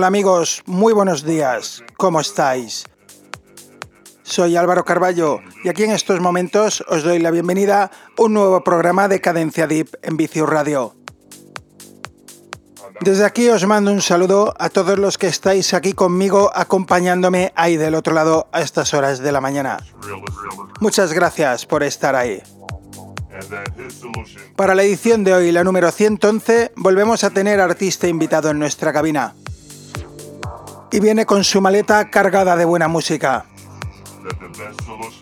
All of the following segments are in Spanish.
Hola amigos, muy buenos días. ¿Cómo estáis? Soy Álvaro Carballo y aquí en estos momentos os doy la bienvenida a un nuevo programa de Cadencia Deep en Vicius Radio. Desde aquí os mando un saludo a todos los que estáis aquí conmigo acompañándome ahí del otro lado a estas horas de la mañana. Muchas gracias por estar ahí. Para la edición de hoy, la número 111, volvemos a tener artista invitado en nuestra cabina. Y viene con su maleta cargada de buena música.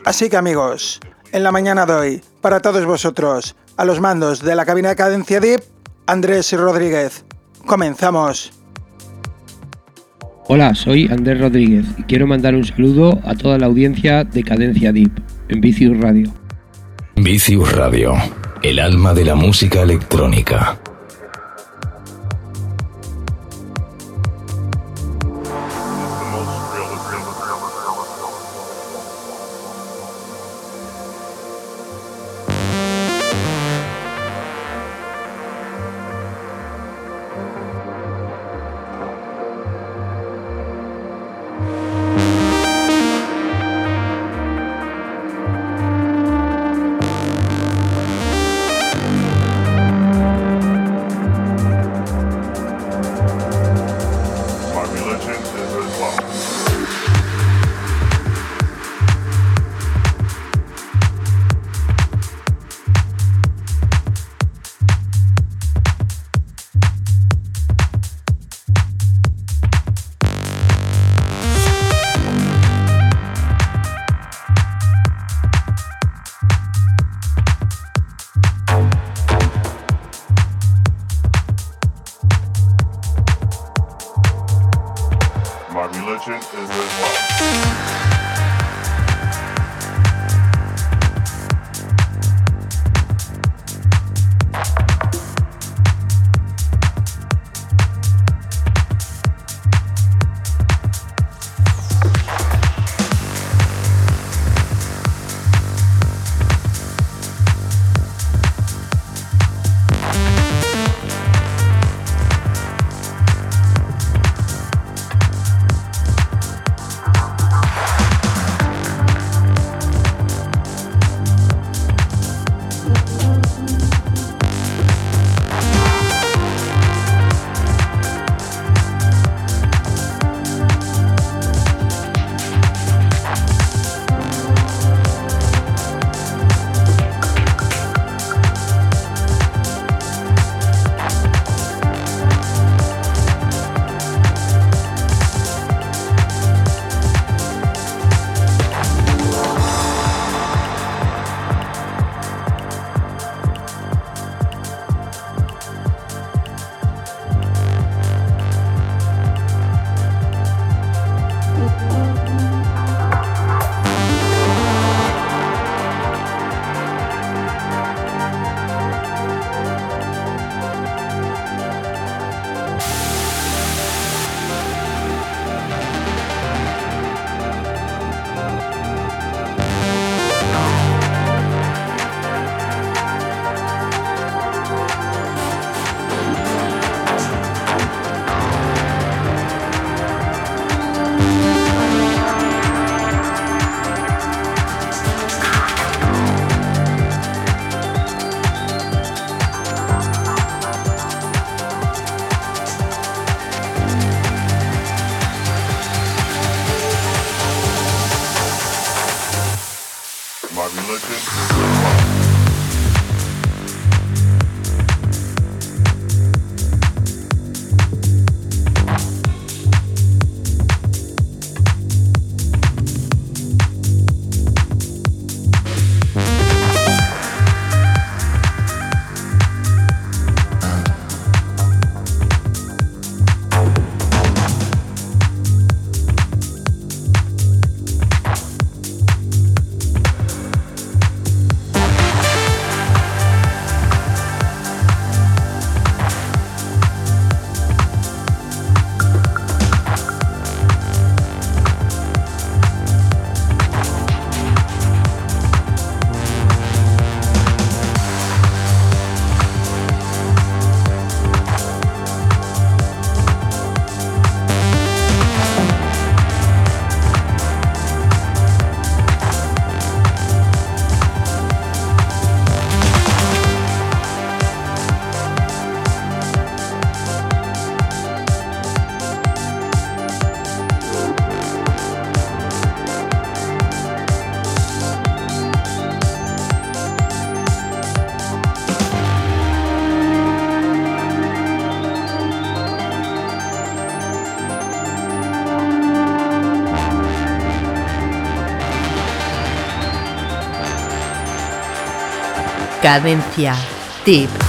Así que amigos, en la mañana de hoy, para todos vosotros, a los mandos de la cabina de Cadencia Deep, Andrés Rodríguez. Comenzamos. Hola, soy Andrés Rodríguez y quiero mandar un saludo a toda la audiencia de Cadencia Deep en Vicius Radio. Vicius Radio, el alma de la música electrónica. Cadencia. Tip.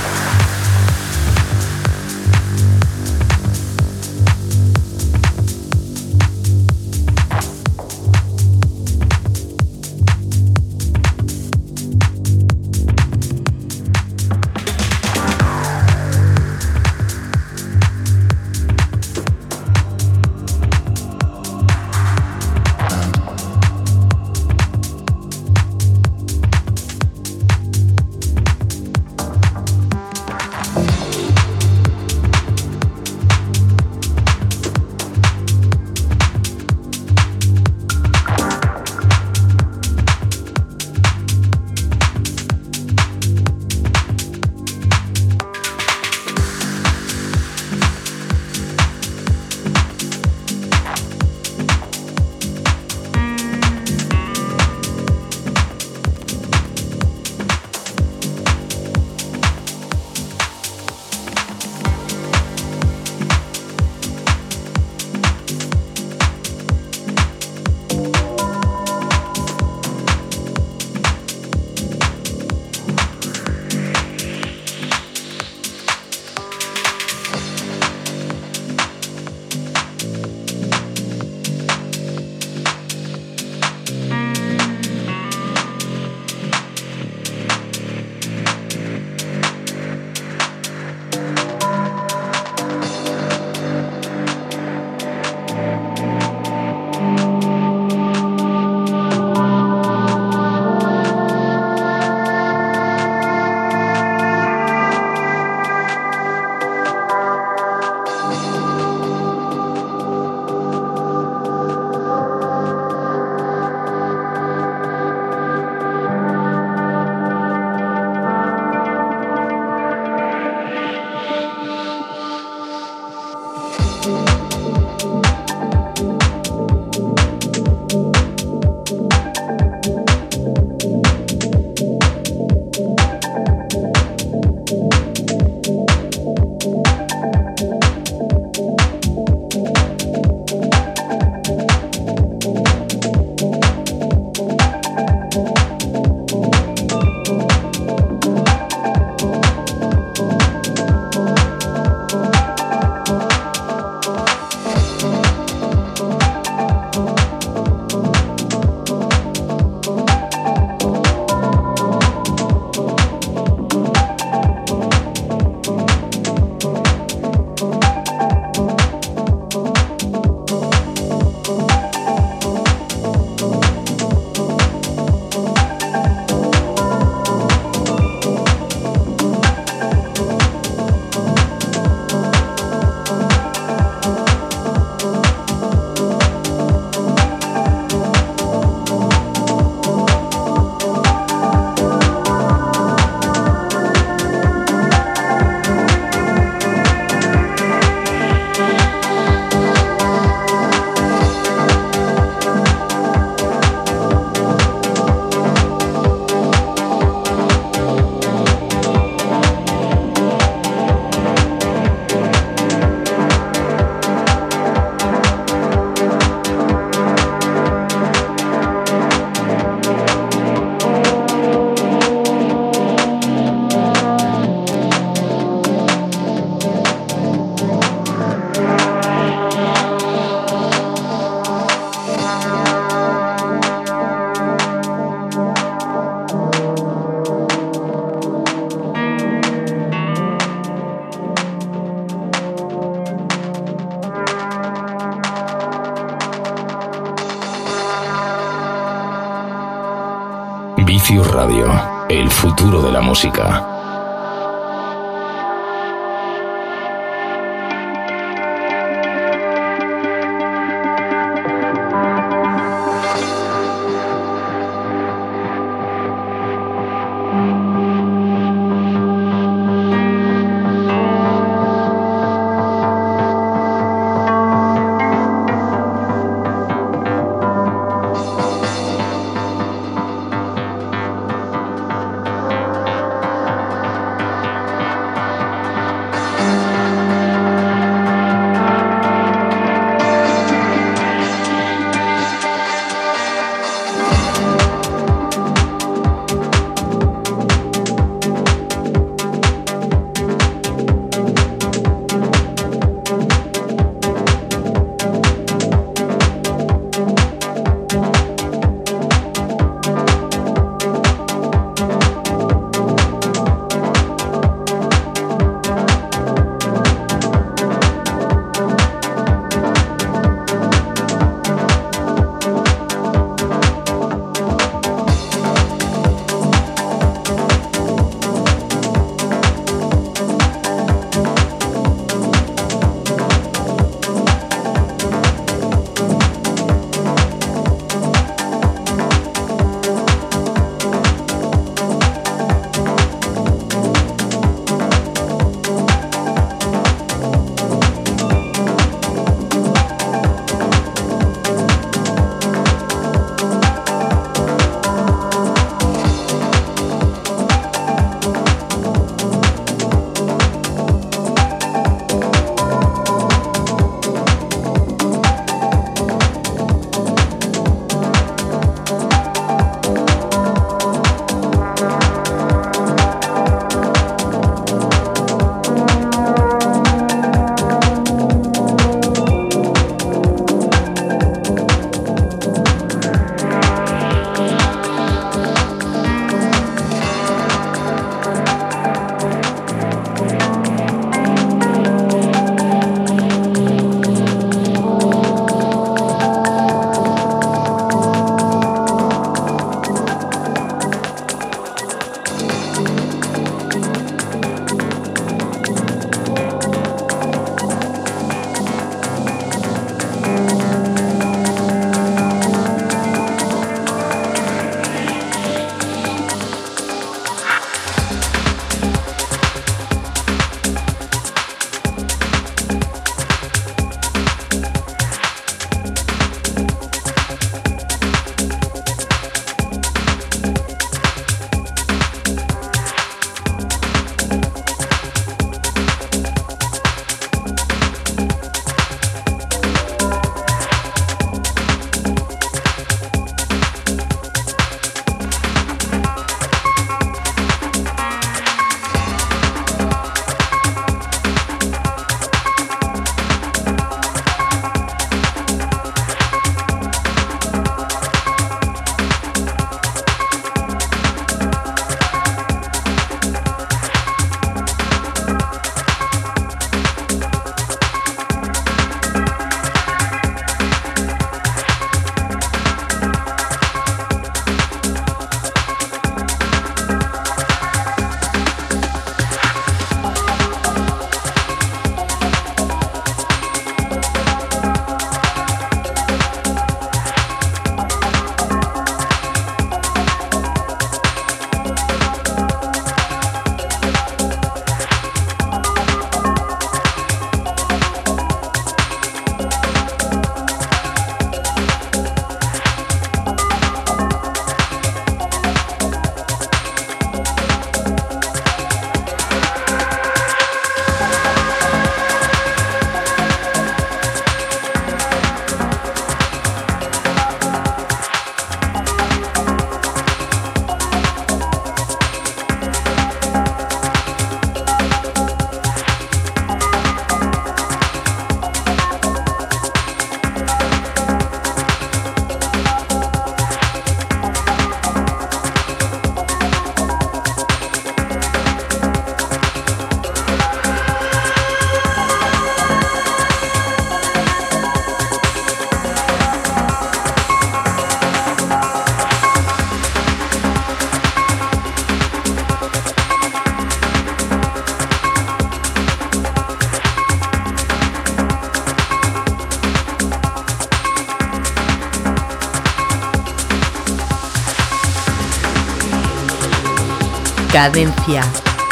Cadencia.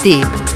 Tip.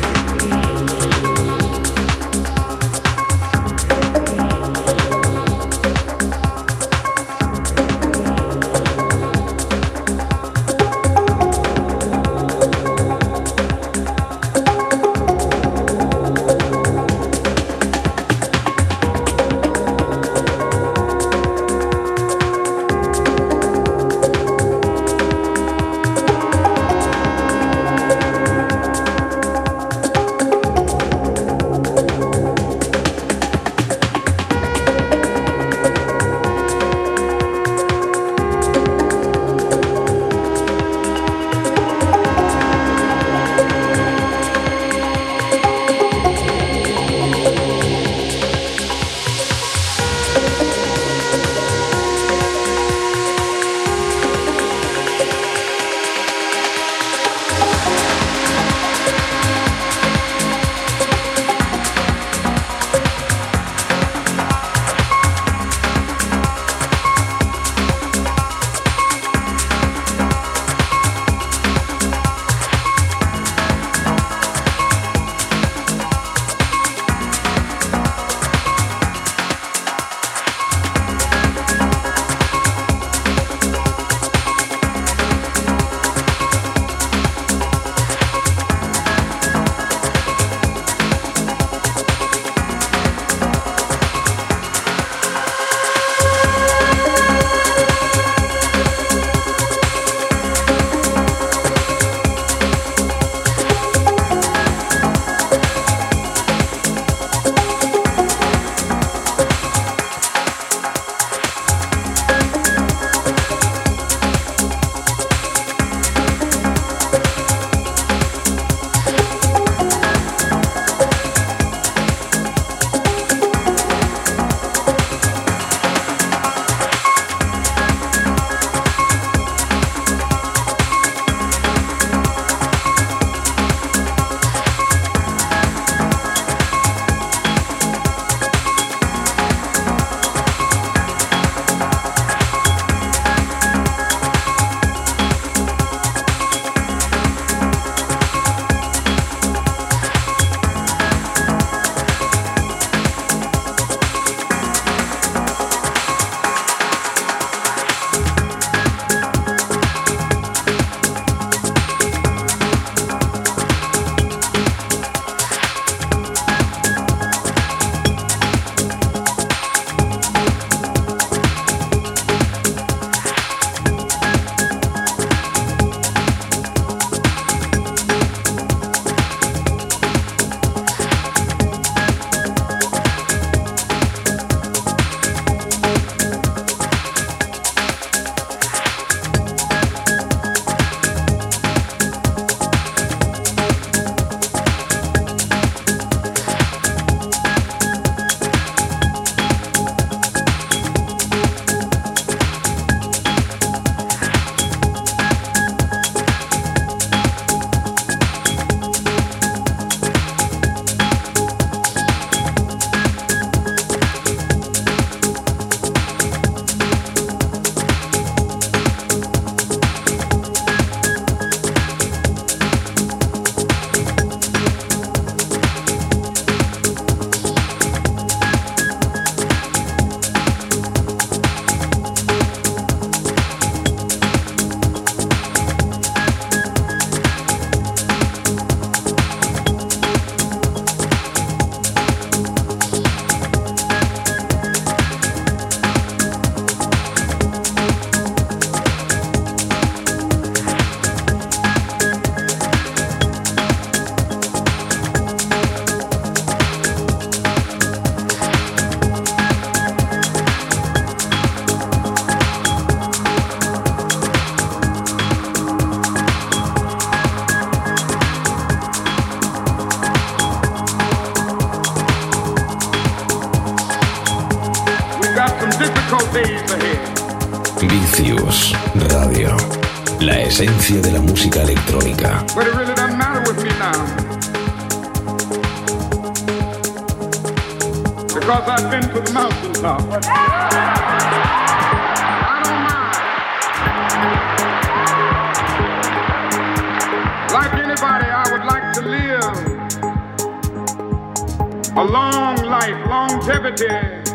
Longevity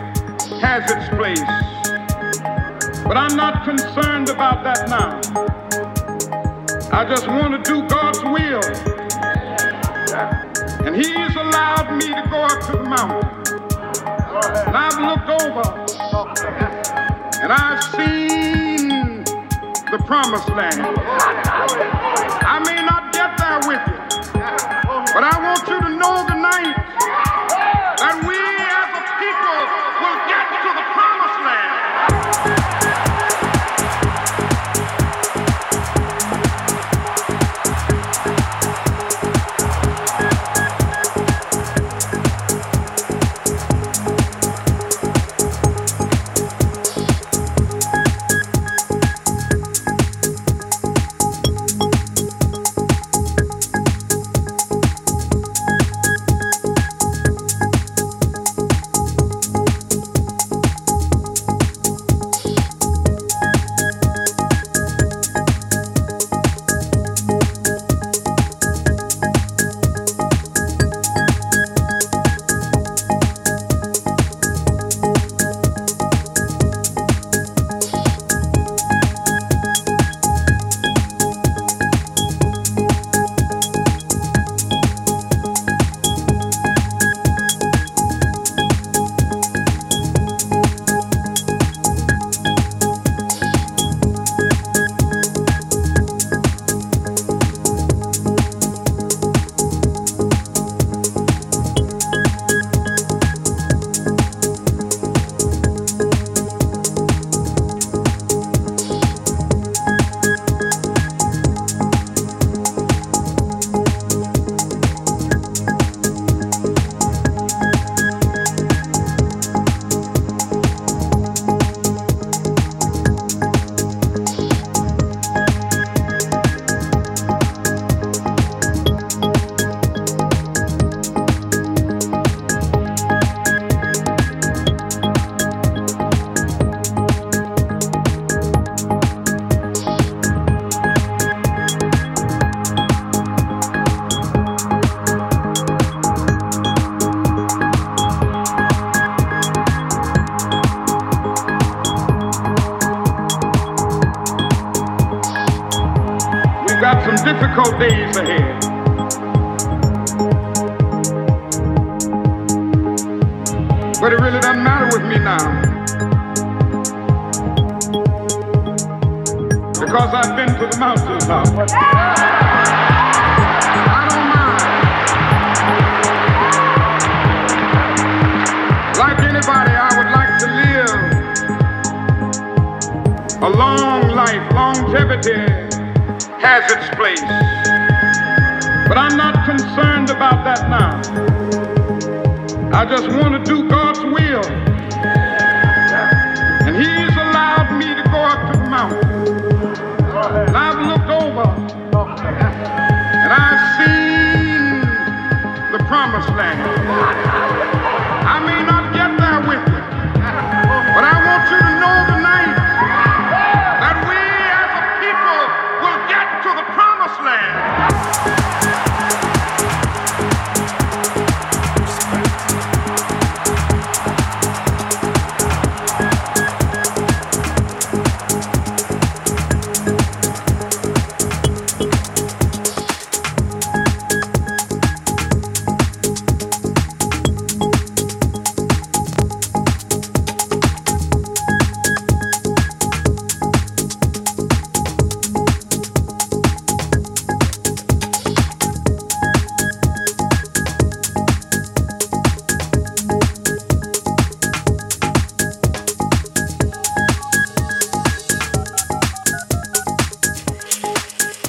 has its place. But I'm not concerned about that now. I just want to do God's will. And He He's allowed me to go up to the mountain. And I've looked over and I've seen the promised land. I may not get there with you, but I want you to difficult days ahead. But it really doesn't matter with me now. Because I've been to the mountaintop. I don't mind. Like anybody, I would like to live a long life. Longevity has its place. But I'm not concerned about that now. I just want to do God's will. And He's allowed me to go up to the mountain. And I've looked over and I've seen the promised land.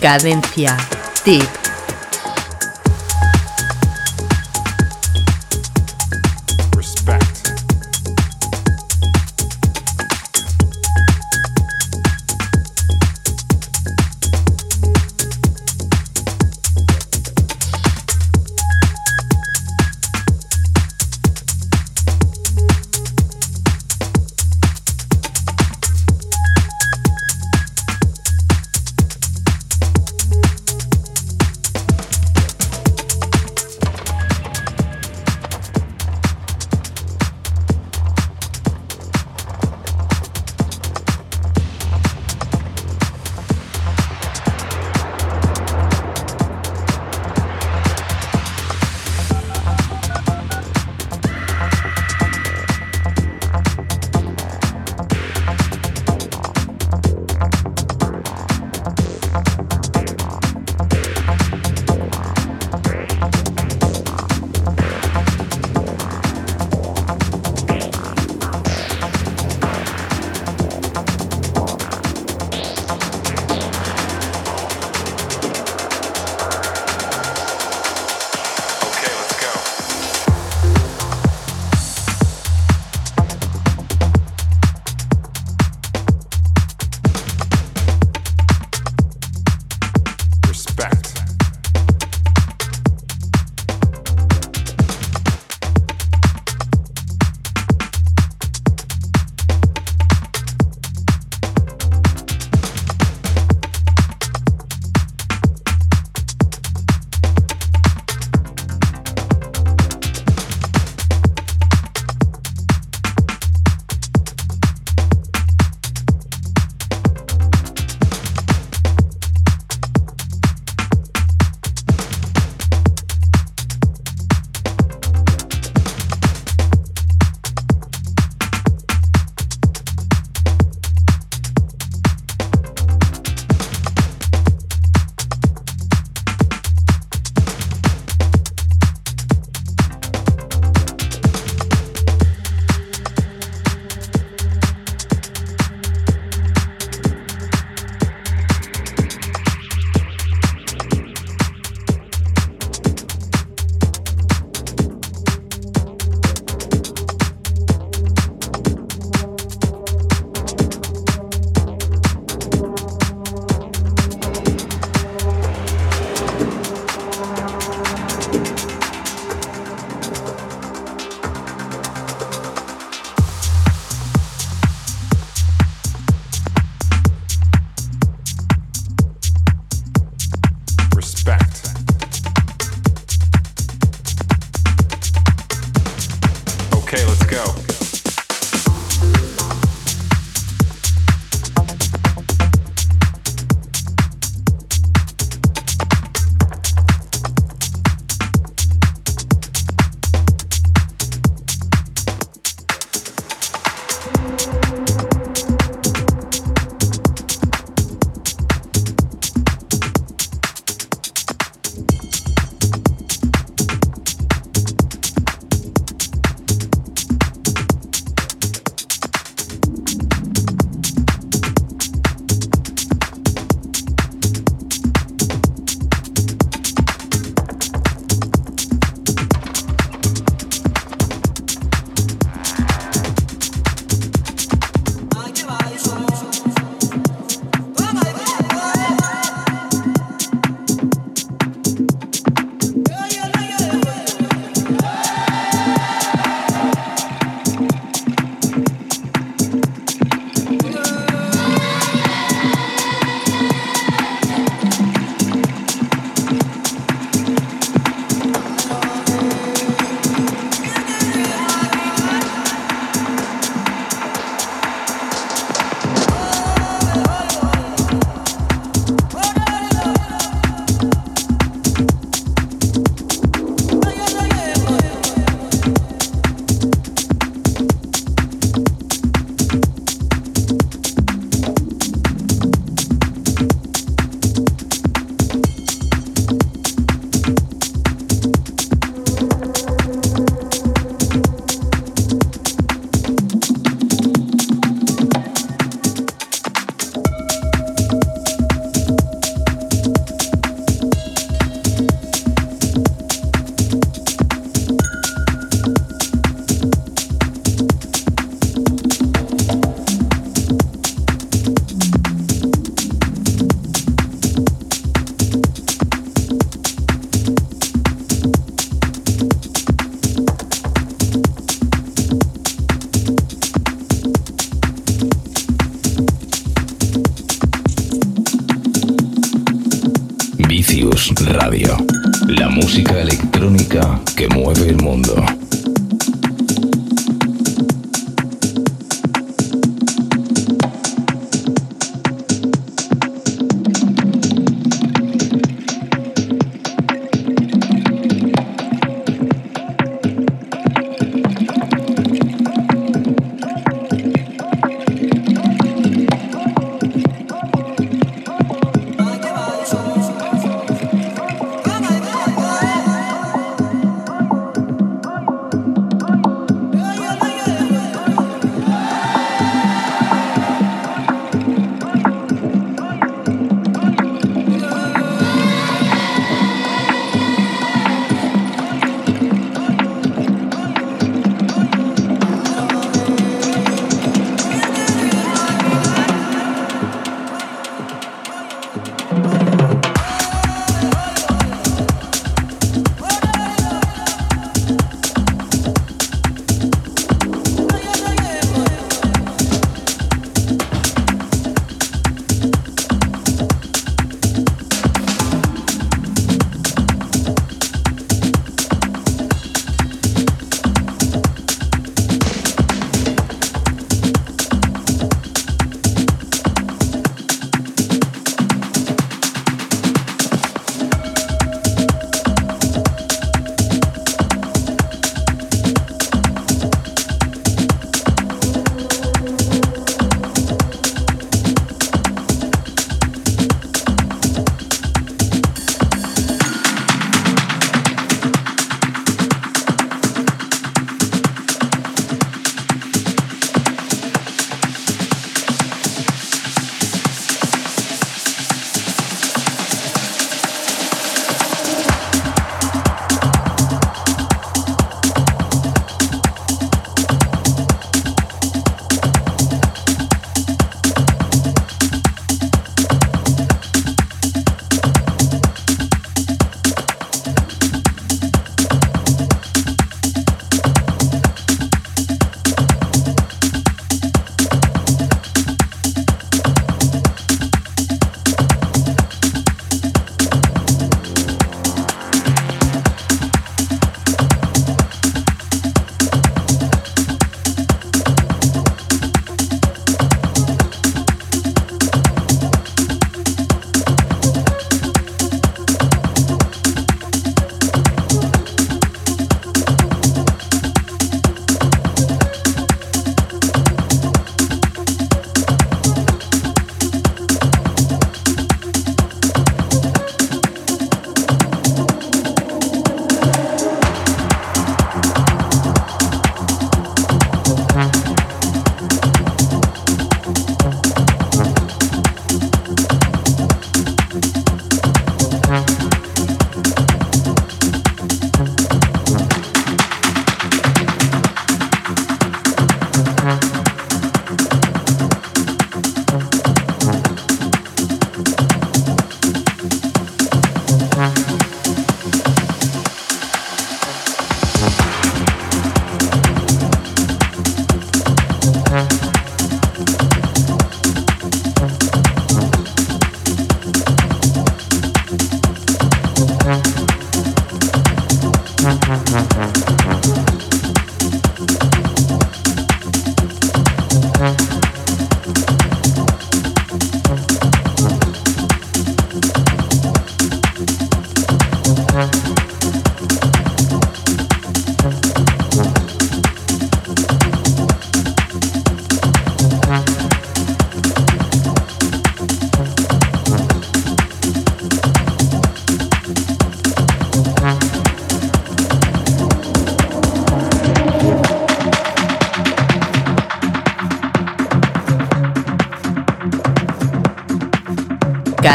Cadencia. Tip.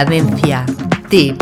Cadencia. Tip.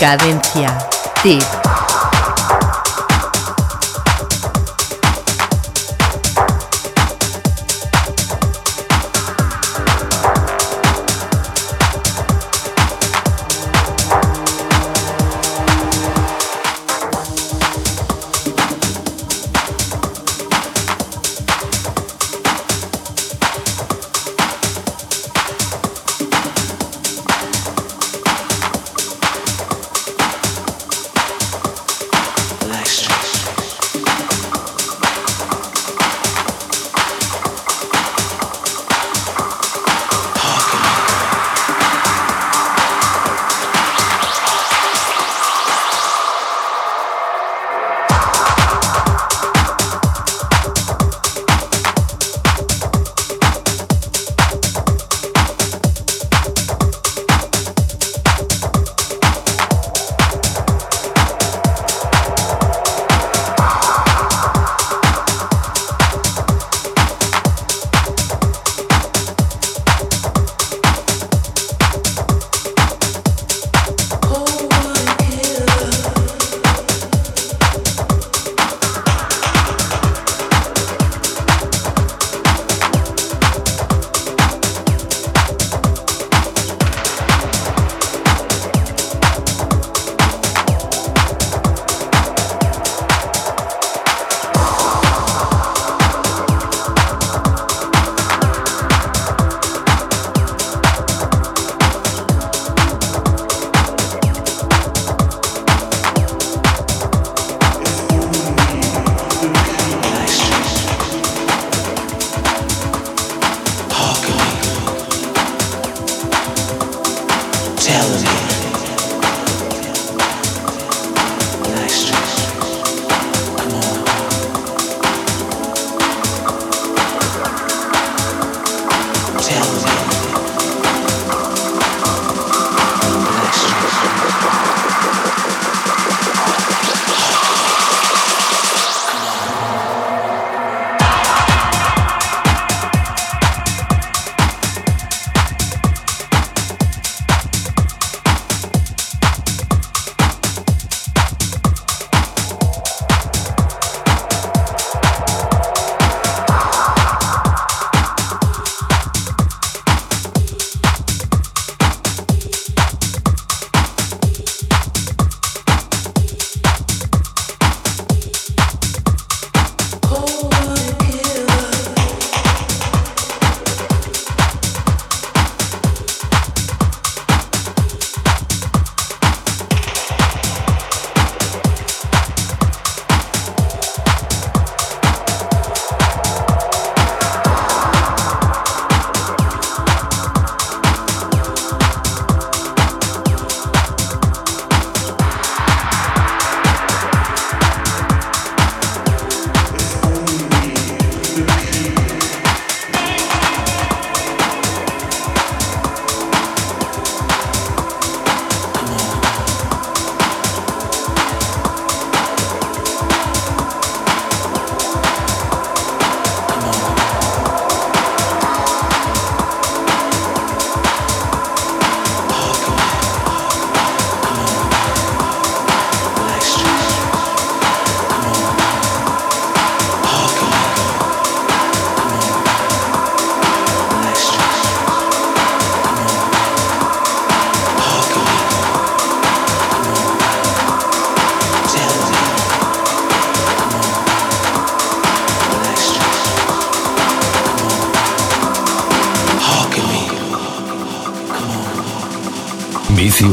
Cadencia. Tip.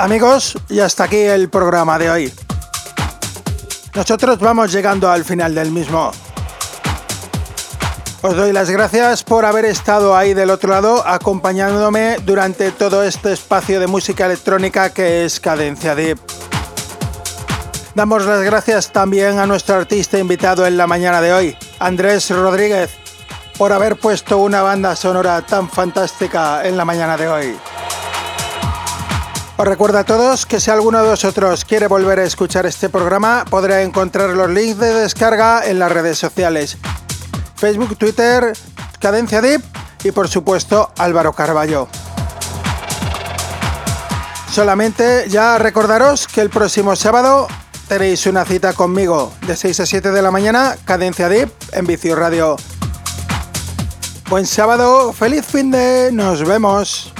Amigos, y hasta aquí el programa de hoy. Nosotros vamos llegando al final del mismo. Os doy las gracias por haber estado ahí del otro lado acompañándome durante todo este espacio de música electrónica que es Cadencia Deep. Damos las gracias también a nuestro artista invitado en la mañana de hoy, Andrés Rodríguez, por haber puesto una banda sonora tan fantástica en la mañana de hoy. Os recuerdo a todos que si alguno de vosotros quiere volver a escuchar este programa, podrá encontrar los links de descarga en las redes sociales. Facebook, Twitter, Cadencia Deep y por supuesto Álvaro Carballo. Solamente ya recordaros que el próximo sábado tenéis una cita conmigo de 6 a 7 de la mañana, Cadencia Deep en Vicio Radio. Buen sábado, feliz fin de, nos vemos.